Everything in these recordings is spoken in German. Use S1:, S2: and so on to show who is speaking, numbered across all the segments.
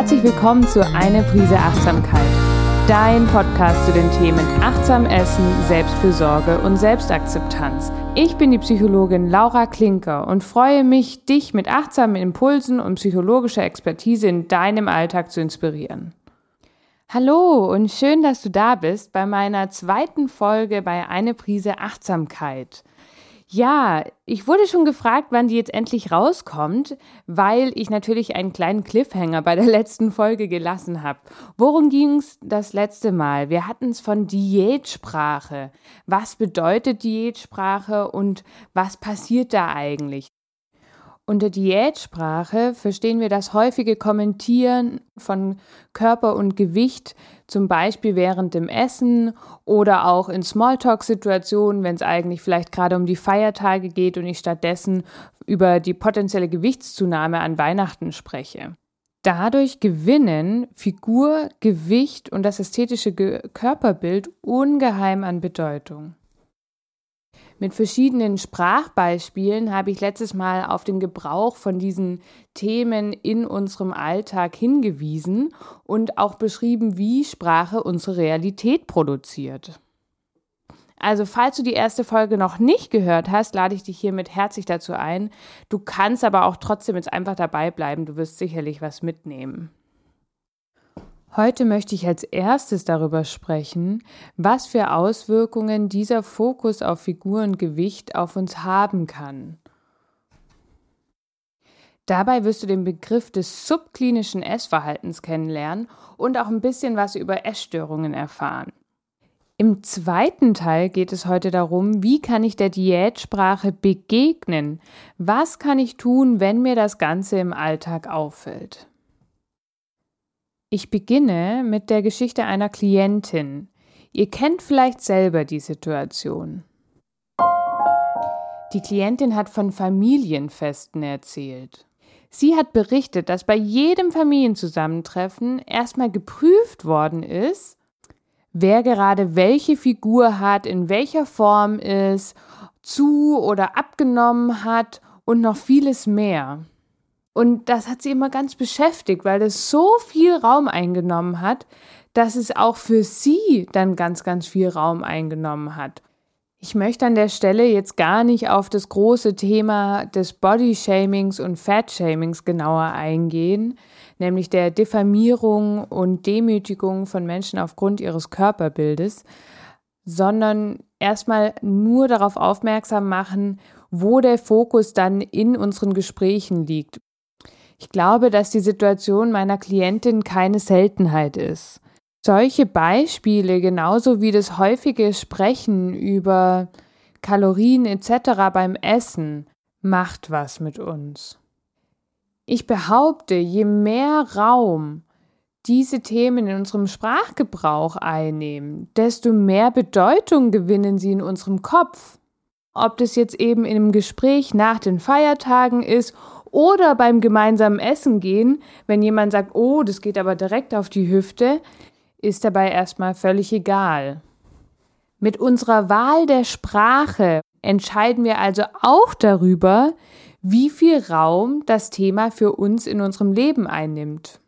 S1: Herzlich willkommen zu Eine Prise Achtsamkeit, dein Podcast zu den Themen Achtsam Essen, Selbstfürsorge und Selbstakzeptanz. Ich bin die Psychologin Laura Klinker und freue mich, dich mit achtsamen Impulsen und psychologischer Expertise in deinem Alltag zu inspirieren. Hallo und schön, dass du da bist bei meiner zweiten Folge bei Eine Prise Achtsamkeit. Ja, ich wurde schon gefragt, wann die jetzt endlich rauskommt, weil ich natürlich einen kleinen Cliffhanger bei der letzten Folge gelassen habe. Worum ging es das letzte Mal? Wir hatten es von Diätsprache. Was bedeutet Diätsprache und was passiert da eigentlich? Unter Diätsprache verstehen wir das häufige Kommentieren von Körper und Gewicht, zum Beispiel während dem Essen oder auch in Smalltalk-Situationen, wenn es eigentlich vielleicht gerade um die Feiertage geht und ich stattdessen über die potenzielle Gewichtszunahme an Weihnachten spreche. Dadurch gewinnen Figur, Gewicht und das ästhetische Körperbild ungeheim an Bedeutung. Mit verschiedenen Sprachbeispielen habe ich letztes Mal auf den Gebrauch von diesen Themen in unserem Alltag hingewiesen und auch beschrieben, wie Sprache unsere Realität produziert. Also falls du die erste Folge noch nicht gehört hast, lade ich dich hiermit herzlich dazu ein. Du kannst aber auch trotzdem jetzt einfach dabei bleiben, du wirst sicherlich was mitnehmen. Heute möchte ich als erstes darüber sprechen, was für Auswirkungen dieser Fokus auf Figurengewicht auf uns haben kann. Dabei wirst du den Begriff des subklinischen Essverhaltens kennenlernen und auch ein bisschen was über Essstörungen erfahren. Im zweiten Teil geht es heute darum, wie kann ich der Diätsprache begegnen? Was kann ich tun, wenn mir das Ganze im Alltag auffällt? Ich beginne mit der Geschichte einer Klientin. Ihr kennt vielleicht selber die Situation. Die Klientin hat von Familienfesten erzählt. Sie hat berichtet, dass bei jedem Familienzusammentreffen erstmal geprüft worden ist, wer gerade welche Figur hat, in welcher Form ist, zu oder abgenommen hat und noch vieles mehr. Und das hat sie immer ganz beschäftigt, weil es so viel Raum eingenommen hat, dass es auch für sie dann ganz, ganz viel Raum eingenommen hat. Ich möchte an der Stelle jetzt gar nicht auf das große Thema des Body-Shamings und Fat-Shamings genauer eingehen, nämlich der Diffamierung und Demütigung von Menschen aufgrund ihres Körperbildes, sondern erstmal nur darauf aufmerksam machen, wo der Fokus dann in unseren Gesprächen liegt. Ich glaube, dass die Situation meiner Klientin keine Seltenheit ist. Solche Beispiele, genauso wie das häufige Sprechen über Kalorien etc. beim Essen, macht was mit uns. Ich behaupte, je mehr Raum diese Themen in unserem Sprachgebrauch einnehmen, desto mehr Bedeutung gewinnen sie in unserem Kopf. Ob das jetzt eben in einem Gespräch nach den Feiertagen ist oder beim gemeinsamen Essen gehen, wenn jemand sagt, oh, das geht aber direkt auf die Hüfte, ist dabei erstmal völlig egal. Mit unserer Wahl der Sprache entscheiden wir also auch darüber, wie viel Raum das Thema für uns in unserem Leben einnimmt.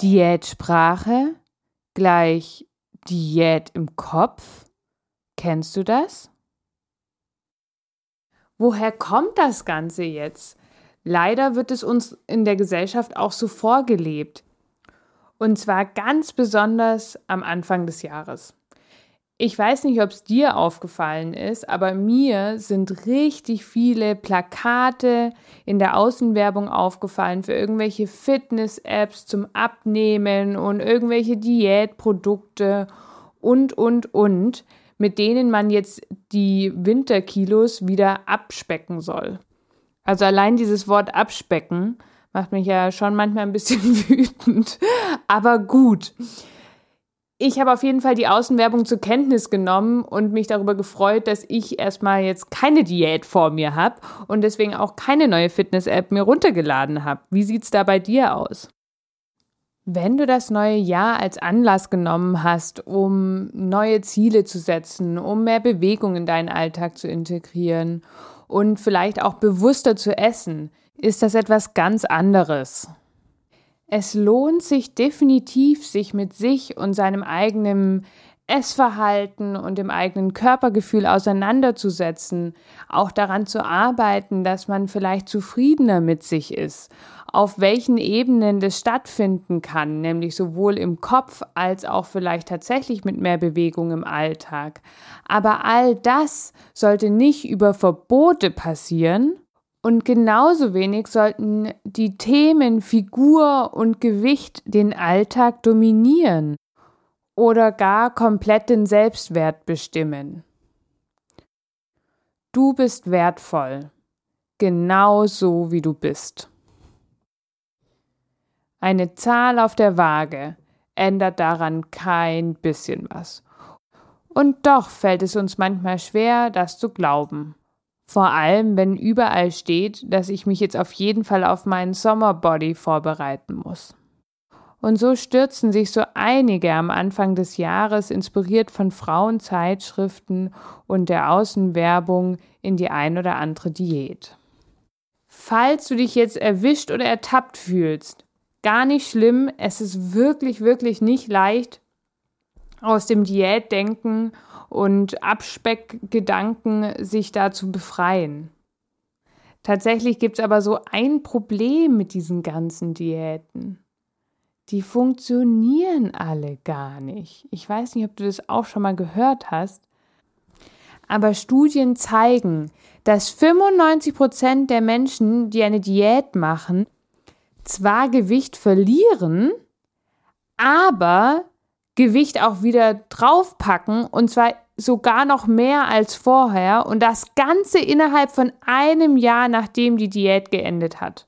S1: Diätsprache gleich Diät im Kopf. Kennst du das? Woher kommt das Ganze jetzt? Leider wird es uns in der Gesellschaft auch so vorgelebt. Und zwar ganz besonders am Anfang des Jahres. Ich weiß nicht, ob es dir aufgefallen ist, aber mir sind richtig viele Plakate in der Außenwerbung aufgefallen für irgendwelche Fitness-Apps zum Abnehmen und irgendwelche Diätprodukte und, und, und mit denen man jetzt die Winterkilos wieder abspecken soll. Also allein dieses Wort abspecken macht mich ja schon manchmal ein bisschen wütend, aber gut. Ich habe auf jeden Fall die Außenwerbung zur Kenntnis genommen und mich darüber gefreut, dass ich erstmal jetzt keine Diät vor mir habe und deswegen auch keine neue Fitness-App mir runtergeladen habe. Wie sieht es da bei dir aus? Wenn du das neue Jahr als Anlass genommen hast, um neue Ziele zu setzen, um mehr Bewegung in deinen Alltag zu integrieren und vielleicht auch bewusster zu essen, ist das etwas ganz anderes. Es lohnt sich definitiv, sich mit sich und seinem eigenen Essverhalten und dem eigenen Körpergefühl auseinanderzusetzen, auch daran zu arbeiten, dass man vielleicht zufriedener mit sich ist, auf welchen Ebenen das stattfinden kann, nämlich sowohl im Kopf als auch vielleicht tatsächlich mit mehr Bewegung im Alltag. Aber all das sollte nicht über Verbote passieren, und genauso wenig sollten die Themen Figur und Gewicht den Alltag dominieren oder gar komplett den Selbstwert bestimmen. Du bist wertvoll, genau so wie du bist. Eine Zahl auf der Waage ändert daran kein bisschen was. Und doch fällt es uns manchmal schwer, das zu glauben. Vor allem, wenn überall steht, dass ich mich jetzt auf jeden Fall auf meinen Sommerbody vorbereiten muss. Und so stürzen sich so einige am Anfang des Jahres, inspiriert von Frauenzeitschriften und der Außenwerbung, in die ein oder andere Diät. Falls du dich jetzt erwischt oder ertappt fühlst, gar nicht schlimm, es ist wirklich, wirklich nicht leicht, aus dem Diätdenken und Abspeckgedanken sich da zu befreien. Tatsächlich gibt es aber so ein Problem mit diesen ganzen Diäten die funktionieren alle gar nicht. Ich weiß nicht, ob du das auch schon mal gehört hast, aber Studien zeigen, dass 95 Prozent der Menschen, die eine Diät machen, zwar Gewicht verlieren, aber Gewicht auch wieder draufpacken und zwar sogar noch mehr als vorher und das Ganze innerhalb von einem Jahr, nachdem die Diät geendet hat.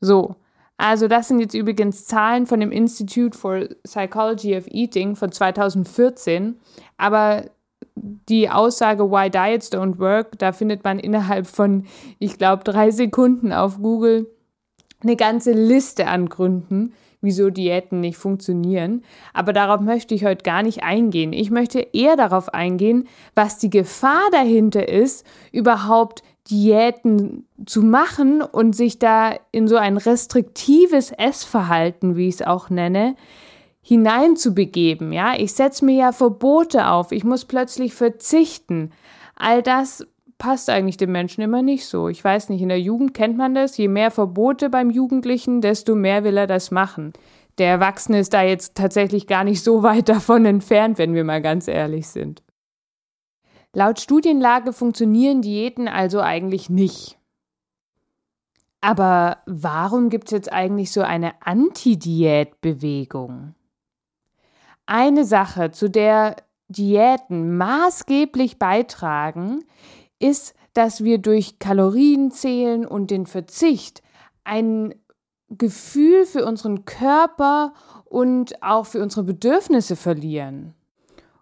S1: So, also das sind jetzt übrigens Zahlen von dem Institute for Psychology of Eating von 2014. Aber die Aussage Why Diets Don't Work, da findet man innerhalb von, ich glaube, drei Sekunden auf Google eine ganze Liste an Gründen, wieso Diäten nicht funktionieren. Aber darauf möchte ich heute gar nicht eingehen. Ich möchte eher darauf eingehen, was die Gefahr dahinter ist, überhaupt Diäten zu machen und sich da in so ein restriktives Essverhalten, wie ich es auch nenne, hineinzubegeben. Ja, ich setze mir ja Verbote auf, ich muss plötzlich verzichten. All das passt eigentlich dem Menschen immer nicht so. Ich weiß nicht, in der Jugend kennt man das, je mehr Verbote beim Jugendlichen, desto mehr will er das machen. Der Erwachsene ist da jetzt tatsächlich gar nicht so weit davon entfernt, wenn wir mal ganz ehrlich sind. Laut Studienlage funktionieren Diäten also eigentlich nicht. Aber warum gibt es jetzt eigentlich so eine Anti-Diät-Bewegung? Eine Sache, zu der Diäten maßgeblich beitragen, ist, dass wir durch Kalorienzählen und den Verzicht ein Gefühl für unseren Körper und auch für unsere Bedürfnisse verlieren.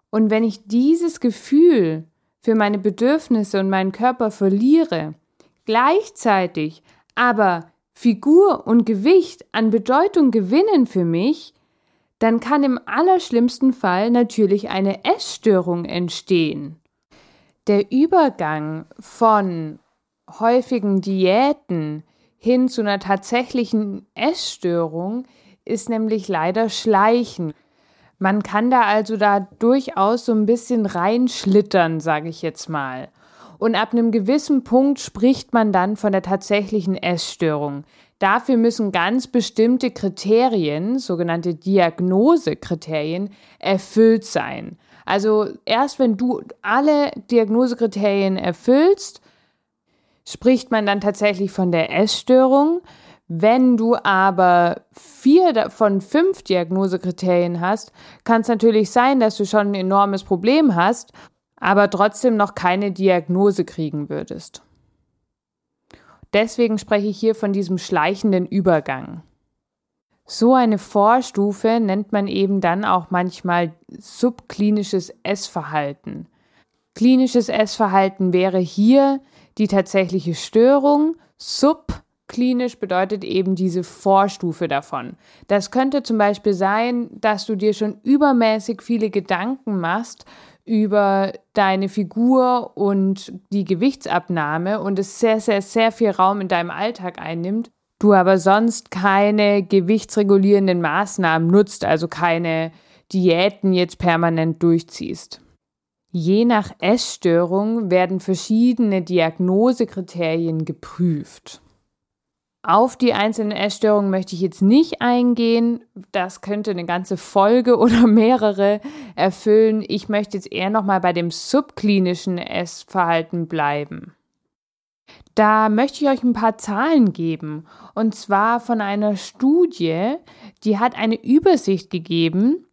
S1: Und wenn ich dieses Gefühl für meine Bedürfnisse und meinen Körper verliere, gleichzeitig aber Figur und Gewicht an Bedeutung gewinnen für mich, dann kann im allerschlimmsten Fall natürlich eine Essstörung entstehen. Der Übergang von häufigen Diäten hin zu einer tatsächlichen Essstörung ist nämlich leider schleichend. Man kann da also da durchaus so ein bisschen reinschlittern, sage ich jetzt mal. Und ab einem gewissen Punkt spricht man dann von der tatsächlichen Essstörung. Dafür müssen ganz bestimmte Kriterien, sogenannte Diagnosekriterien, erfüllt sein. Also erst wenn du alle Diagnosekriterien erfüllst, spricht man dann tatsächlich von der Essstörung. Wenn du aber vier von fünf Diagnosekriterien hast, kann es natürlich sein, dass du schon ein enormes Problem hast, aber trotzdem noch keine Diagnose kriegen würdest. Deswegen spreche ich hier von diesem schleichenden Übergang. So eine Vorstufe nennt man eben dann auch manchmal subklinisches Essverhalten. Klinisches Essverhalten wäre hier die tatsächliche Störung, sub klinisch bedeutet eben diese Vorstufe davon. Das könnte zum Beispiel sein, dass du dir schon übermäßig viele Gedanken machst über deine Figur und die Gewichtsabnahme und es sehr, sehr, sehr viel Raum in deinem Alltag einnimmt, du aber sonst keine gewichtsregulierenden Maßnahmen nutzt, also keine Diäten jetzt permanent durchziehst. Je nach Essstörung werden verschiedene Diagnosekriterien geprüft. Auf die einzelnen Essstörungen möchte ich jetzt nicht eingehen. Das könnte eine ganze Folge oder mehrere erfüllen. Ich möchte jetzt eher nochmal bei dem subklinischen Essverhalten bleiben. Da möchte ich euch ein paar Zahlen geben. Und zwar von einer Studie, die hat eine Übersicht gegeben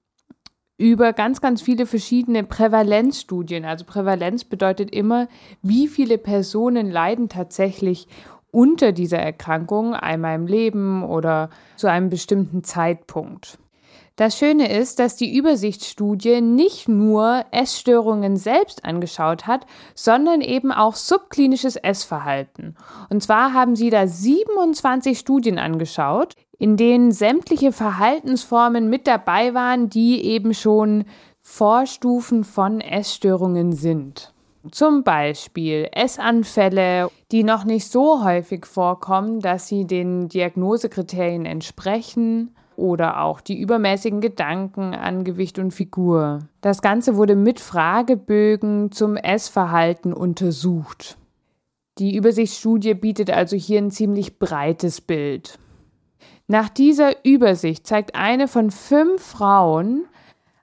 S1: über ganz, ganz viele verschiedene Prävalenzstudien. Also Prävalenz bedeutet immer, wie viele Personen leiden tatsächlich unter dieser Erkrankung einmal im Leben oder zu einem bestimmten Zeitpunkt. Das Schöne ist, dass die Übersichtsstudie nicht nur Essstörungen selbst angeschaut hat, sondern eben auch subklinisches Essverhalten. Und zwar haben sie da 27 Studien angeschaut, in denen sämtliche Verhaltensformen mit dabei waren, die eben schon Vorstufen von Essstörungen sind. Zum Beispiel Essanfälle, die noch nicht so häufig vorkommen, dass sie den Diagnosekriterien entsprechen oder auch die übermäßigen Gedanken an Gewicht und Figur. Das Ganze wurde mit Fragebögen zum Essverhalten untersucht. Die Übersichtsstudie bietet also hier ein ziemlich breites Bild. Nach dieser Übersicht zeigt eine von fünf Frauen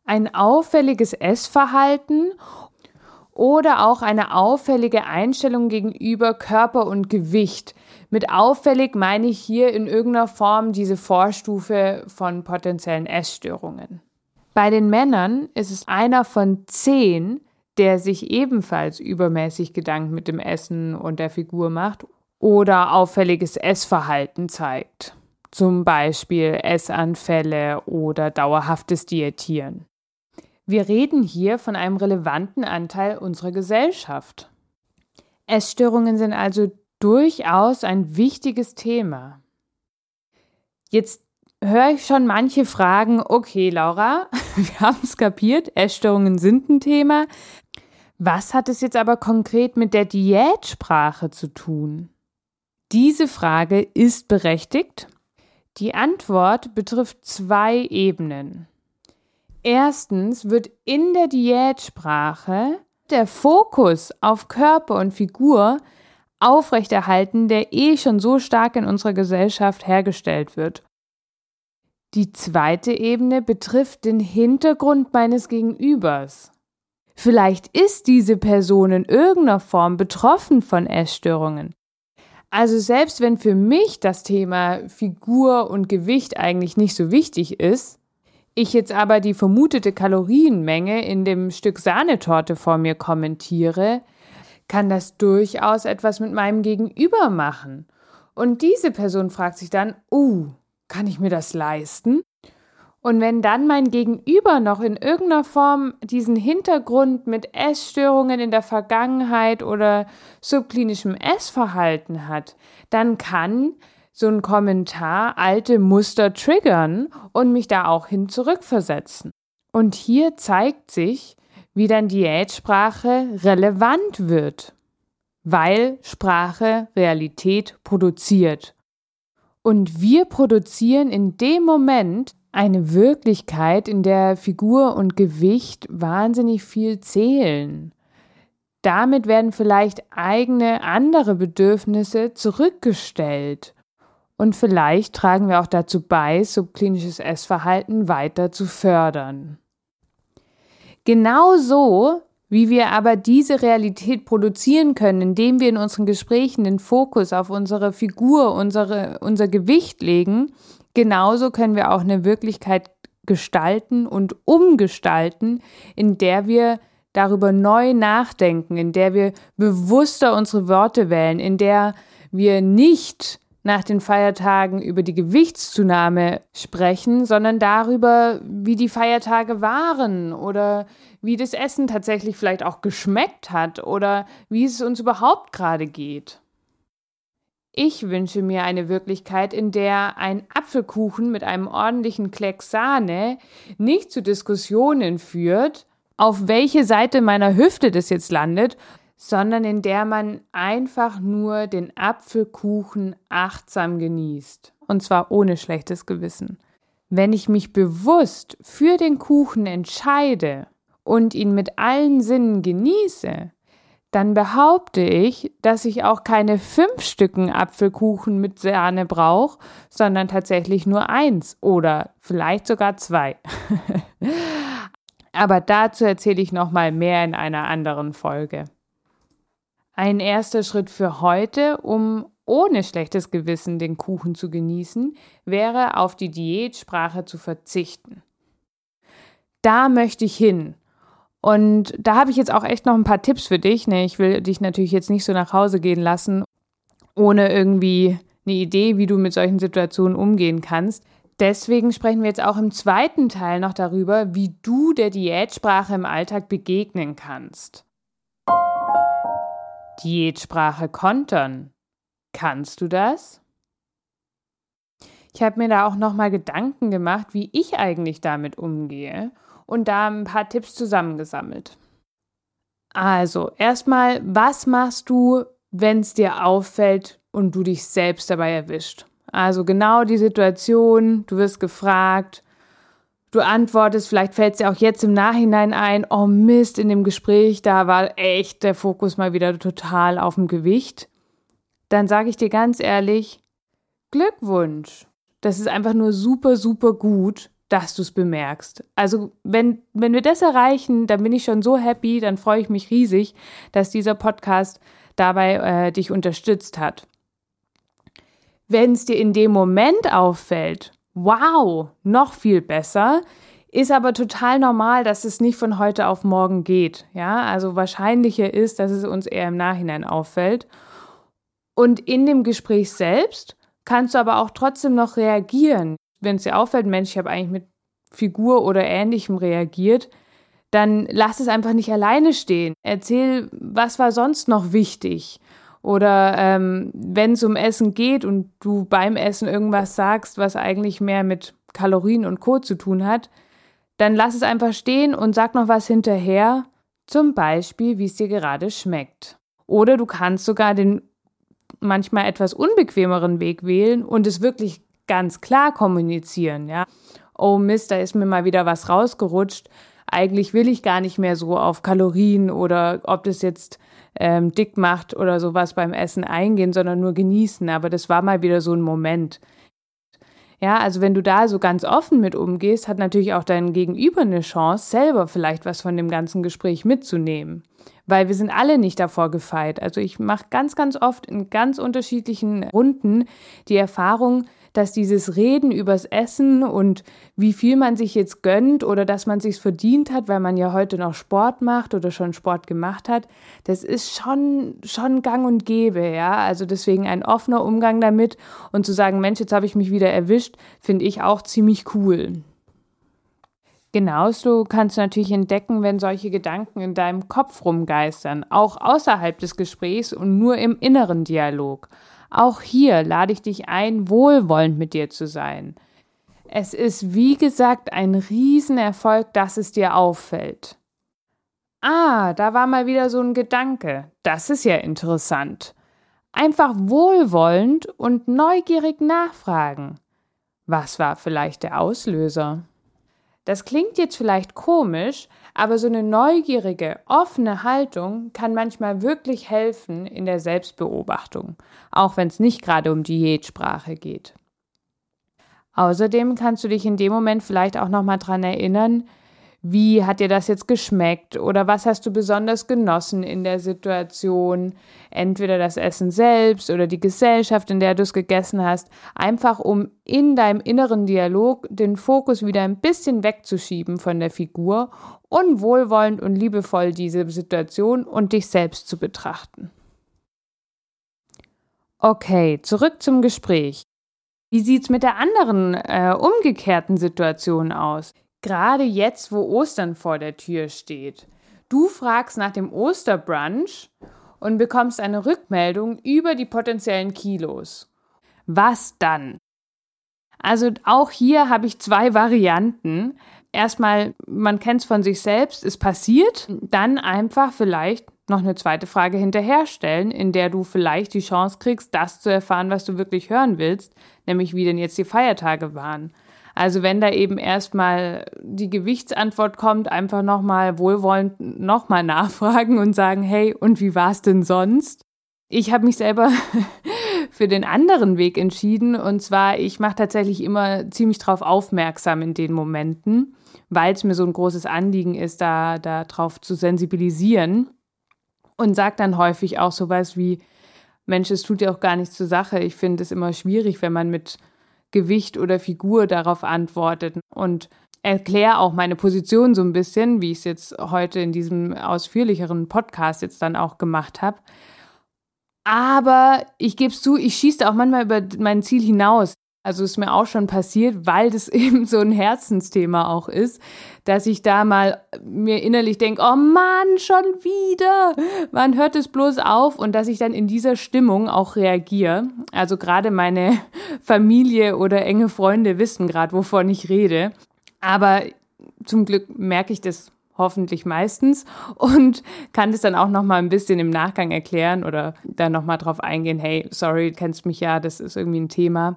S1: ein auffälliges Essverhalten oder auch eine auffällige Einstellung gegenüber Körper und Gewicht. Mit auffällig meine ich hier in irgendeiner Form diese Vorstufe von potenziellen Essstörungen. Bei den Männern ist es einer von zehn, der sich ebenfalls übermäßig Gedanken mit dem Essen und der Figur macht oder auffälliges Essverhalten zeigt. Zum Beispiel Essanfälle oder dauerhaftes Diätieren. Wir reden hier von einem relevanten Anteil unserer Gesellschaft. Essstörungen sind also durchaus ein wichtiges Thema. Jetzt höre ich schon manche fragen, okay, Laura, wir haben es kapiert, Essstörungen sind ein Thema. Was hat es jetzt aber konkret mit der Diätsprache zu tun? Diese Frage ist berechtigt. Die Antwort betrifft zwei Ebenen. Erstens wird in der Diätsprache der Fokus auf Körper und Figur aufrechterhalten, der eh schon so stark in unserer Gesellschaft hergestellt wird. Die zweite Ebene betrifft den Hintergrund meines Gegenübers. Vielleicht ist diese Person in irgendeiner Form betroffen von Essstörungen. Also selbst wenn für mich das Thema Figur und Gewicht eigentlich nicht so wichtig ist, ich jetzt aber die vermutete Kalorienmenge in dem Stück Sahnetorte vor mir kommentiere, kann das durchaus etwas mit meinem Gegenüber machen. Und diese Person fragt sich dann, uh, kann ich mir das leisten? Und wenn dann mein Gegenüber noch in irgendeiner Form diesen Hintergrund mit Essstörungen in der Vergangenheit oder subklinischem Essverhalten hat, dann kann so ein Kommentar alte Muster triggern und mich da auch hin zurückversetzen. Und hier zeigt sich, wie dann Diätsprache relevant wird, weil Sprache Realität produziert. Und wir produzieren in dem Moment eine Wirklichkeit, in der Figur und Gewicht wahnsinnig viel zählen. Damit werden vielleicht eigene andere Bedürfnisse zurückgestellt und vielleicht tragen wir auch dazu bei, subklinisches Essverhalten weiter zu fördern. Genauso wie wir aber diese Realität produzieren können, indem wir in unseren Gesprächen den Fokus auf unsere Figur, unsere, unser Gewicht legen, genauso können wir auch eine Wirklichkeit gestalten und umgestalten, in der wir darüber neu nachdenken, in der wir bewusster unsere Worte wählen, in der wir nicht nach den Feiertagen über die Gewichtszunahme sprechen, sondern darüber, wie die Feiertage waren oder wie das Essen tatsächlich vielleicht auch geschmeckt hat oder wie es uns überhaupt gerade geht. Ich wünsche mir eine Wirklichkeit, in der ein Apfelkuchen mit einem ordentlichen Klecks Sahne nicht zu Diskussionen führt, auf welche Seite meiner Hüfte das jetzt landet, sondern in der man einfach nur den Apfelkuchen achtsam genießt. Und zwar ohne schlechtes Gewissen. Wenn ich mich bewusst für den Kuchen entscheide und ihn mit allen Sinnen genieße, dann behaupte ich, dass ich auch keine fünf Stücken Apfelkuchen mit Sahne brauche, sondern tatsächlich nur eins oder vielleicht sogar zwei. Aber dazu erzähle ich noch mal mehr in einer anderen Folge. Ein erster Schritt für heute, um ohne schlechtes Gewissen den Kuchen zu genießen, wäre auf die Diätsprache zu verzichten. Da möchte ich hin. Und da habe ich jetzt auch echt noch ein paar Tipps für dich. Ne? Ich will dich natürlich jetzt nicht so nach Hause gehen lassen, ohne irgendwie eine Idee, wie du mit solchen Situationen umgehen kannst. Deswegen sprechen wir jetzt auch im zweiten Teil noch darüber, wie du der Diätsprache im Alltag begegnen kannst. Diätsprache kontern. Kannst du das? Ich habe mir da auch noch mal Gedanken gemacht, wie ich eigentlich damit umgehe und da ein paar Tipps zusammengesammelt. Also, erstmal, was machst du, wenn es dir auffällt und du dich selbst dabei erwischt? Also genau die Situation, du wirst gefragt, du antwortest, vielleicht fällt es dir auch jetzt im Nachhinein ein, oh Mist, in dem Gespräch, da war echt der Fokus mal wieder total auf dem Gewicht. Dann sage ich dir ganz ehrlich, Glückwunsch. Das ist einfach nur super, super gut, dass du es bemerkst. Also wenn, wenn wir das erreichen, dann bin ich schon so happy, dann freue ich mich riesig, dass dieser Podcast dabei äh, dich unterstützt hat. Wenn es dir in dem Moment auffällt wow, noch viel besser. Ist aber total normal, dass es nicht von heute auf morgen geht. Ja, also wahrscheinlicher ist, dass es uns eher im Nachhinein auffällt. Und in dem Gespräch selbst kannst du aber auch trotzdem noch reagieren. Wenn es dir auffällt, Mensch, ich habe eigentlich mit Figur oder ähnlichem reagiert, dann lass es einfach nicht alleine stehen. Erzähl, was war sonst noch wichtig? Oder ähm, wenn es um Essen geht und du beim Essen irgendwas sagst, was eigentlich mehr mit Kalorien und Co. zu tun hat, dann lass es einfach stehen und sag noch was hinterher, zum Beispiel, wie es dir gerade schmeckt. Oder du kannst sogar den manchmal etwas unbequemeren Weg wählen und es wirklich ganz klar kommunizieren, ja. Oh Mist, da ist mir mal wieder was rausgerutscht. Eigentlich will ich gar nicht mehr so auf Kalorien oder ob das jetzt ähm, dick macht oder sowas beim Essen eingehen, sondern nur genießen. Aber das war mal wieder so ein Moment. Ja, also wenn du da so ganz offen mit umgehst, hat natürlich auch dein Gegenüber eine Chance, selber vielleicht was von dem ganzen Gespräch mitzunehmen. Weil wir sind alle nicht davor gefeit. Also ich mache ganz, ganz oft in ganz unterschiedlichen Runden die Erfahrung, dass dieses Reden übers Essen und wie viel man sich jetzt gönnt oder dass man sich's verdient hat, weil man ja heute noch Sport macht oder schon Sport gemacht hat, das ist schon, schon gang und gäbe, ja. Also deswegen ein offener Umgang damit und zu sagen, Mensch, jetzt habe ich mich wieder erwischt, finde ich auch ziemlich cool. Genauso kannst du natürlich entdecken, wenn solche Gedanken in deinem Kopf rumgeistern, auch außerhalb des Gesprächs und nur im inneren Dialog. Auch hier lade ich dich ein, wohlwollend mit dir zu sein. Es ist, wie gesagt, ein Riesenerfolg, dass es dir auffällt. Ah, da war mal wieder so ein Gedanke. Das ist ja interessant. Einfach wohlwollend und neugierig nachfragen. Was war vielleicht der Auslöser? Das klingt jetzt vielleicht komisch, aber so eine neugierige, offene Haltung kann manchmal wirklich helfen in der Selbstbeobachtung, auch wenn es nicht gerade um Diätsprache geht. Außerdem kannst du dich in dem Moment vielleicht auch nochmal dran erinnern, wie hat dir das jetzt geschmeckt oder was hast du besonders genossen in der Situation? Entweder das Essen selbst oder die Gesellschaft, in der du es gegessen hast, einfach um in deinem inneren Dialog den Fokus wieder ein bisschen wegzuschieben von der Figur und wohlwollend und liebevoll diese Situation und dich selbst zu betrachten. Okay, zurück zum Gespräch. Wie sieht's mit der anderen äh, umgekehrten Situation aus? Gerade jetzt, wo Ostern vor der Tür steht. Du fragst nach dem Osterbrunch und bekommst eine Rückmeldung über die potenziellen Kilos. Was dann? Also auch hier habe ich zwei Varianten. erstmal, man kennt es von sich selbst, es passiert, dann einfach vielleicht noch eine zweite Frage hinterherstellen, in der du vielleicht die Chance kriegst, das zu erfahren, was du wirklich hören willst, nämlich wie denn jetzt die Feiertage waren. Also wenn da eben erstmal die Gewichtsantwort kommt, einfach nochmal wohlwollend nochmal nachfragen und sagen, hey, und wie war es denn sonst? Ich habe mich selber für den anderen Weg entschieden und zwar, ich mache tatsächlich immer ziemlich drauf aufmerksam in den Momenten, weil es mir so ein großes Anliegen ist, da darauf zu sensibilisieren und sage dann häufig auch sowas wie, Mensch, es tut ja auch gar nichts zur Sache. Ich finde es immer schwierig, wenn man mit Gewicht oder Figur darauf antwortet und erkläre auch meine Position so ein bisschen, wie ich es jetzt heute in diesem ausführlicheren Podcast jetzt dann auch gemacht habe. Aber ich gebe es zu, ich schieße auch manchmal über mein Ziel hinaus. Also ist mir auch schon passiert, weil das eben so ein Herzensthema auch ist, dass ich da mal mir innerlich denke, oh Mann, schon wieder, wann hört es bloß auf? Und dass ich dann in dieser Stimmung auch reagiere. Also gerade meine Familie oder enge Freunde wissen gerade, wovon ich rede. Aber zum Glück merke ich das hoffentlich meistens und kann das dann auch noch mal ein bisschen im Nachgang erklären oder dann noch mal drauf eingehen, hey, sorry, kennst mich ja, das ist irgendwie ein Thema.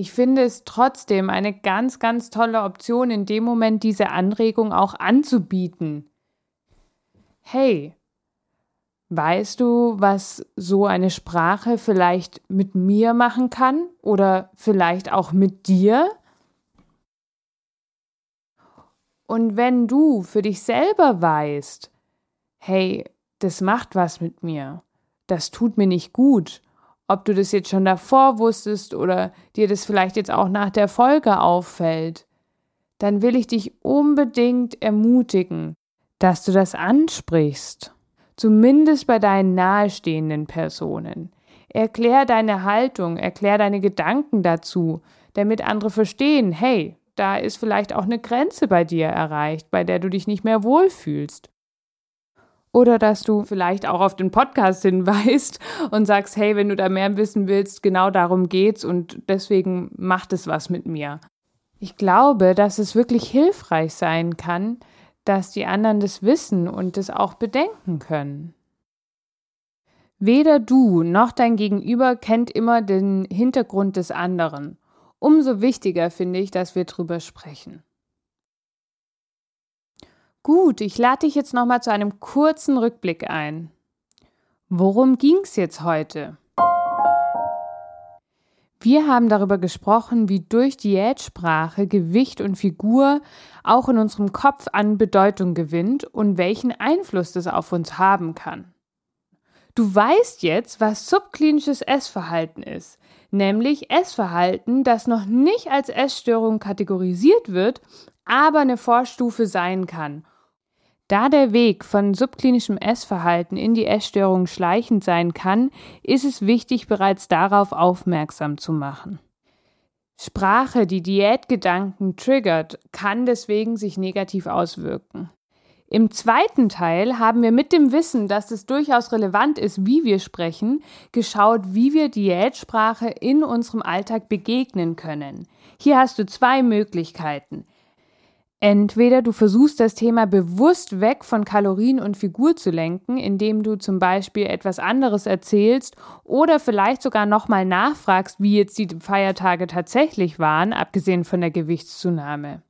S1: Ich finde es trotzdem eine ganz, ganz tolle Option, in dem Moment diese Anregung auch anzubieten. Hey, weißt du, was so eine Sprache vielleicht mit mir machen kann oder vielleicht auch mit dir? Und wenn du für dich selber weißt, hey, das macht was mit mir, das tut mir nicht gut ob du das jetzt schon davor wusstest oder dir das vielleicht jetzt auch nach der Folge auffällt, dann will ich dich unbedingt ermutigen, dass du das ansprichst. Zumindest bei deinen nahestehenden Personen. Erklär deine Haltung, erklär deine Gedanken dazu, damit andere verstehen, hey, da ist vielleicht auch eine Grenze bei dir erreicht, bei der du dich nicht mehr wohlfühlst. Oder dass du vielleicht auch auf den Podcast hinweist und sagst, hey, wenn du da mehr wissen willst, genau darum geht's und deswegen macht es was mit mir. Ich glaube, dass es wirklich hilfreich sein kann, dass die anderen das wissen und das auch bedenken können. Weder du noch dein Gegenüber kennt immer den Hintergrund des anderen. Umso wichtiger finde ich, dass wir drüber sprechen. Gut, ich lade dich jetzt nochmal zu einem kurzen Rückblick ein. Worum ging es jetzt heute? Wir haben darüber gesprochen, wie durch Diätsprache Gewicht und Figur auch in unserem Kopf an Bedeutung gewinnt und welchen Einfluss das auf uns haben kann. Du weißt jetzt, was subklinisches Essverhalten ist, nämlich Essverhalten, das noch nicht als Essstörung kategorisiert wird, aber eine Vorstufe sein kann da der Weg von subklinischem Essverhalten in die Essstörung schleichend sein kann, ist es wichtig, bereits darauf aufmerksam zu machen. Sprache, die Diätgedanken triggert, kann deswegen sich negativ auswirken. Im zweiten Teil haben wir mit dem Wissen, dass es durchaus relevant ist, wie wir sprechen, geschaut, wie wir Diätsprache in unserem Alltag begegnen können. Hier hast du zwei Möglichkeiten. Entweder du versuchst das Thema bewusst weg von Kalorien und Figur zu lenken, indem du zum Beispiel etwas anderes erzählst oder vielleicht sogar nochmal nachfragst, wie jetzt die Feiertage tatsächlich waren, abgesehen von der Gewichtszunahme.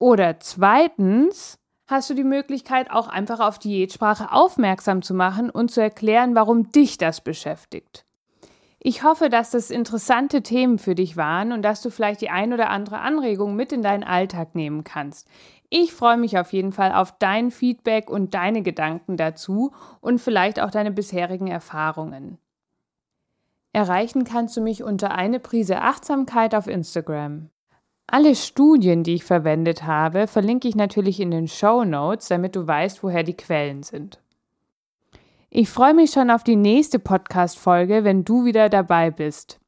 S1: Oder zweitens hast du die Möglichkeit, auch einfach auf Diätsprache aufmerksam zu machen und zu erklären, warum dich das beschäftigt. Ich hoffe, dass das interessante Themen für dich waren und dass du vielleicht die ein oder andere Anregung mit in deinen Alltag nehmen kannst. Ich freue mich auf jeden Fall auf dein Feedback und deine Gedanken dazu und vielleicht auch deine bisherigen Erfahrungen. Erreichen kannst du mich unter eine Prise Achtsamkeit auf Instagram. Alle Studien, die ich verwendet habe, verlinke ich natürlich in den Show Notes, damit du weißt, woher die Quellen sind. Ich freue mich schon auf die nächste Podcast-Folge, wenn du wieder dabei bist.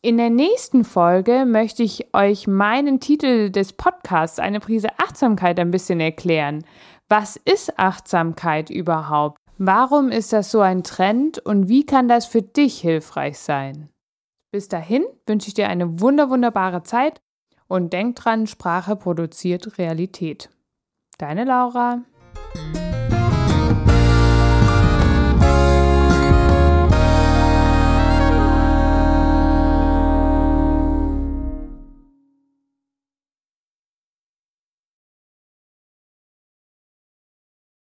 S1: In der nächsten Folge möchte ich euch meinen Titel des Podcasts, eine Prise Achtsamkeit, ein bisschen erklären. Was ist Achtsamkeit überhaupt? Warum ist das so ein Trend und wie kann das für dich hilfreich sein? Bis dahin wünsche ich dir eine wunder wunderbare Zeit Und denk dran, Sprache produziert Realität. Deine Laura.